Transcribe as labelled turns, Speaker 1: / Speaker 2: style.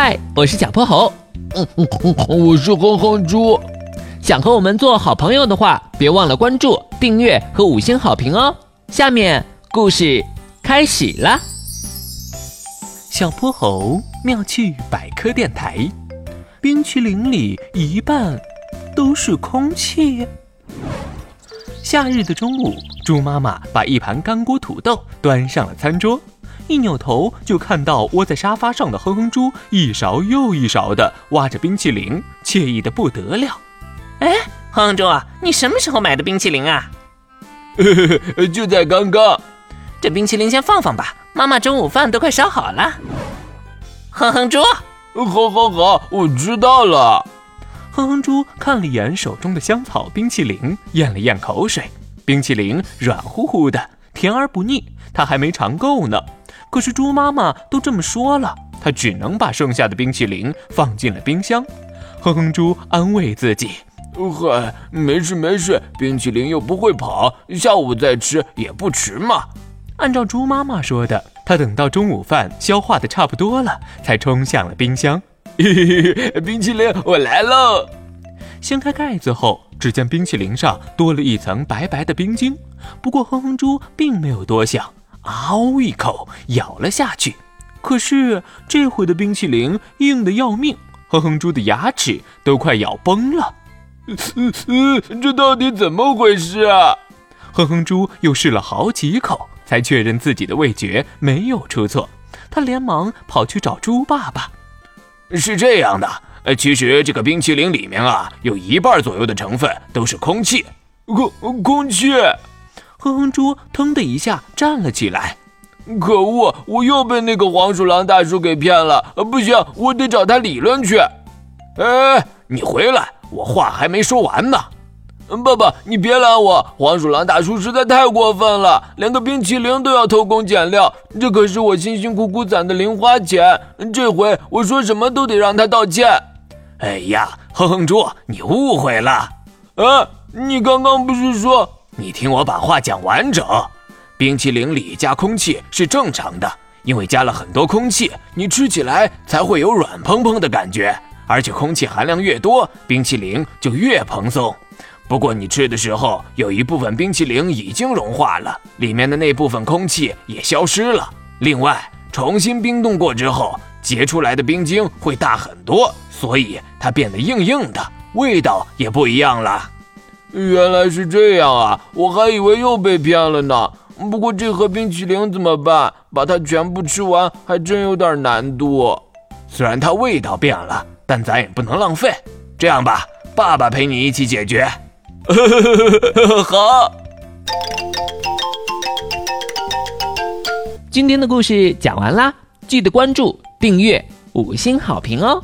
Speaker 1: 嗨，我是小泼猴。
Speaker 2: 嗯嗯嗯，我是哼哼猪。
Speaker 1: 想和我们做好朋友的话，别忘了关注、订阅和五星好评哦。下面故事开始了。
Speaker 3: 小泼猴妙趣百科电台，冰淇淋里一半都是空气。夏日的中午，猪妈妈把一盘干锅土豆端上了餐桌。一扭头就看到窝在沙发上的哼哼猪，一勺又一勺的挖着冰淇淋，惬意的不得了。
Speaker 4: 哎，哼哼猪，你什么时候买的冰淇淋啊？
Speaker 2: 就在刚刚。
Speaker 4: 这冰淇淋先放放吧，妈妈中午饭都快烧好了。哼哼猪，
Speaker 2: 好，好，好，我知道了。
Speaker 3: 哼哼猪看了一眼手中的香草冰淇淋，咽了咽口水。冰淇淋软乎乎的，甜而不腻，它还没尝够呢。可是猪妈妈都这么说了，它只能把剩下的冰淇淋放进了冰箱。哼哼猪安慰自己：“
Speaker 2: 嗨，没事没事，冰淇淋又不会跑，下午再吃也不迟嘛。”
Speaker 3: 按照猪妈妈说的，他等到中午饭消化的差不多了，才冲向了冰箱。
Speaker 2: 嘿嘿，冰淇淋，我来喽！
Speaker 3: 掀开盖子后，只见冰淇淋上多了一层白白的冰晶。不过哼哼猪并没有多想。嗷一口咬了下去，可是这回的冰淇淋硬得要命，哼哼猪的牙齿都快咬崩了。
Speaker 2: 嗯嗯，这到底怎么回事啊？
Speaker 3: 哼哼猪又试了好几口，才确认自己的味觉没有出错。他连忙跑去找猪爸爸。
Speaker 2: 是这样的，呃，其实这个冰淇淋里面啊，有一半左右的成分都是空气。空空气。
Speaker 3: 哼哼猪腾的一下站了起来，
Speaker 2: 可恶！我又被那个黄鼠狼大叔给骗了！不行，我得找他理论去。哎，你回来，我话还没说完呢。爸爸，你别拦我！黄鼠狼大叔实在太过分了，连个冰淇淋都要偷工减料，这可是我辛辛苦苦攒的零花钱。这回我说什么都得让他道歉。
Speaker 4: 哎呀，哼哼猪，你误会了。
Speaker 2: 啊，你刚刚不是说？
Speaker 4: 你听我把话讲完整，冰淇淋里加空气是正常的，因为加了很多空气，你吃起来才会有软蓬蓬的感觉，而且空气含量越多，冰淇淋就越蓬松。不过你吃的时候，有一部分冰淇淋已经融化了，里面的那部分空气也消失了。另外，重新冰冻过之后，结出来的冰晶会大很多，所以它变得硬硬的，味道也不一样了。
Speaker 2: 原来是这样啊！我还以为又被骗了呢。不过这盒冰淇淋怎么办？把它全部吃完还真有点难度。
Speaker 4: 虽然它味道变了，但咱也不能浪费。这样吧，爸爸陪你一起解决。
Speaker 2: 好。
Speaker 1: 今天的故事讲完啦，记得关注、订阅、五星好评哦。